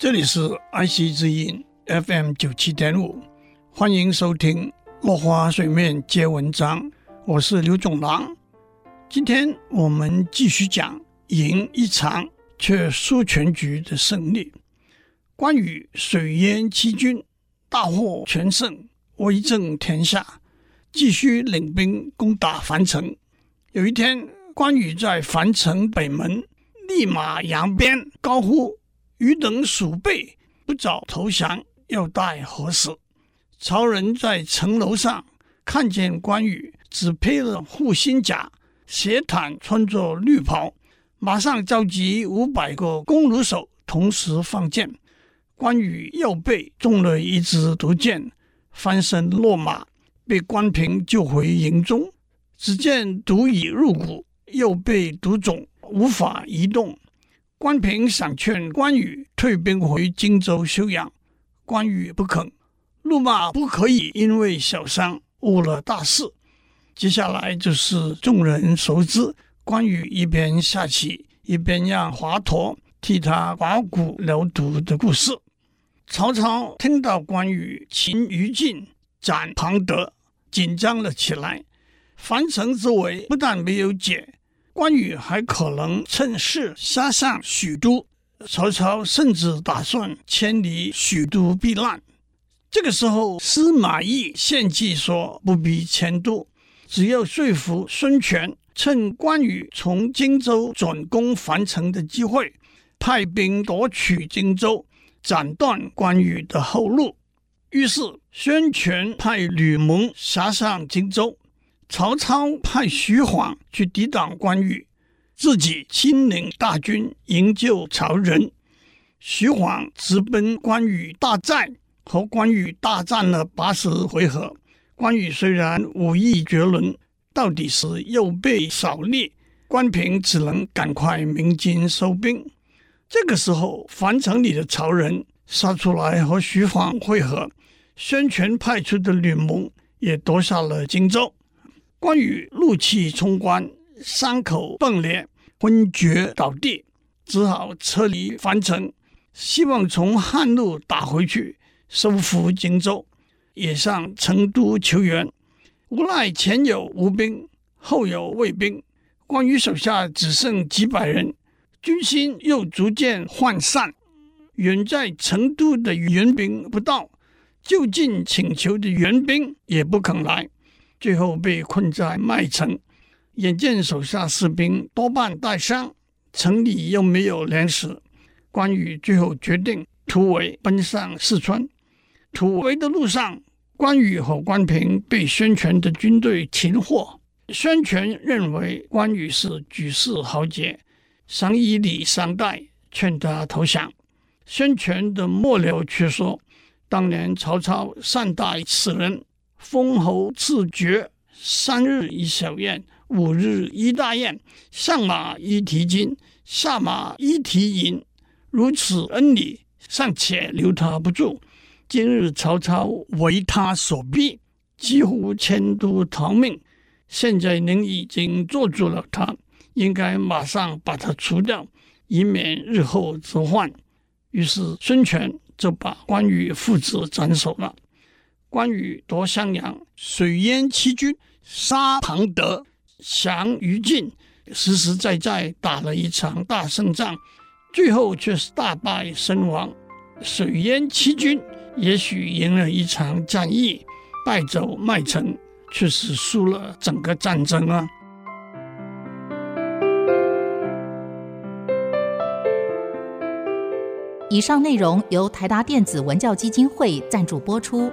这里是爱惜之音 FM 九七点五，欢迎收听落花水面接文章，我是刘总郎。今天我们继续讲赢一场却输全局的胜利。关羽水淹七军，大获全胜，威震天下，继续领兵攻打樊城。有一天，关羽在樊城北门立马扬鞭，高呼。汝等鼠辈，不早投降，要待何时？曹仁在城楼上看见关羽只披了护心甲，斜袒穿着绿袍，马上召集五百个弓弩手，同时放箭。关羽右背中了一支毒箭，翻身落马，被关平救回营中。只见毒已入骨，右背毒肿，无法移动。关平想劝关羽退兵回荆州休养，关羽不肯，怒骂不可以因为小伤误了大事。接下来就是众人熟知关羽一边下棋一边让华佗替他刮骨疗毒的故事。曹操听到关羽擒于禁、斩庞德，紧张了起来。樊城之围不但没有解。关羽还可能趁势杀上许都，曹操甚至打算迁离许都避难。这个时候，司马懿献计说不必迁都，只要说服孙权，趁关羽从荆州转攻樊城的机会，派兵夺取荆州，斩断关羽的后路。于是，孙权派吕蒙杀上荆州。曹操派徐晃去抵挡关羽，自己亲领大军营救曹仁。徐晃直奔关羽大寨，和关羽大战了八十回合。关羽虽然武艺绝伦，到底是右背少力，关平只能赶快鸣金收兵。这个时候，樊城里的曹仁杀出来和徐晃会合，孙权派出的吕蒙也夺下了荆州。关羽怒气冲冠，伤口迸裂，昏厥倒地，只好撤离樊城，希望从汉路打回去，收复荆州，也上成都求援。无奈前有吴兵，后有魏兵，关羽手下只剩几百人，军心又逐渐涣散。远在成都的援兵不到，就近请求的援兵也不肯来。最后被困在麦城，眼见手下士兵多半带伤，城里又没有粮食，关羽最后决定突围奔上四川。突围的路上，关羽和关平被孙权的军队擒获。孙权认为关羽是举世豪杰，想以礼相待，劝他投降。孙权的幕僚却说，当年曹操善待此人。封侯赐爵，三日一小宴，五日一大宴，上马一提金，下马一提银，如此恩礼，尚且留他不住。今日曹操为他所逼，几乎迁都逃命。现在您已经做住了他，应该马上把他除掉，以免日后之患。于是孙权就把关羽父子斩首了。关羽夺襄阳，水淹七军，杀庞德，降于禁，实实在在打了一场大胜仗，最后却是大败身亡。水淹七军，也许赢了一场战役，败走麦城，却是输了整个战争啊！以上内容由台达电子文教基金会赞助播出。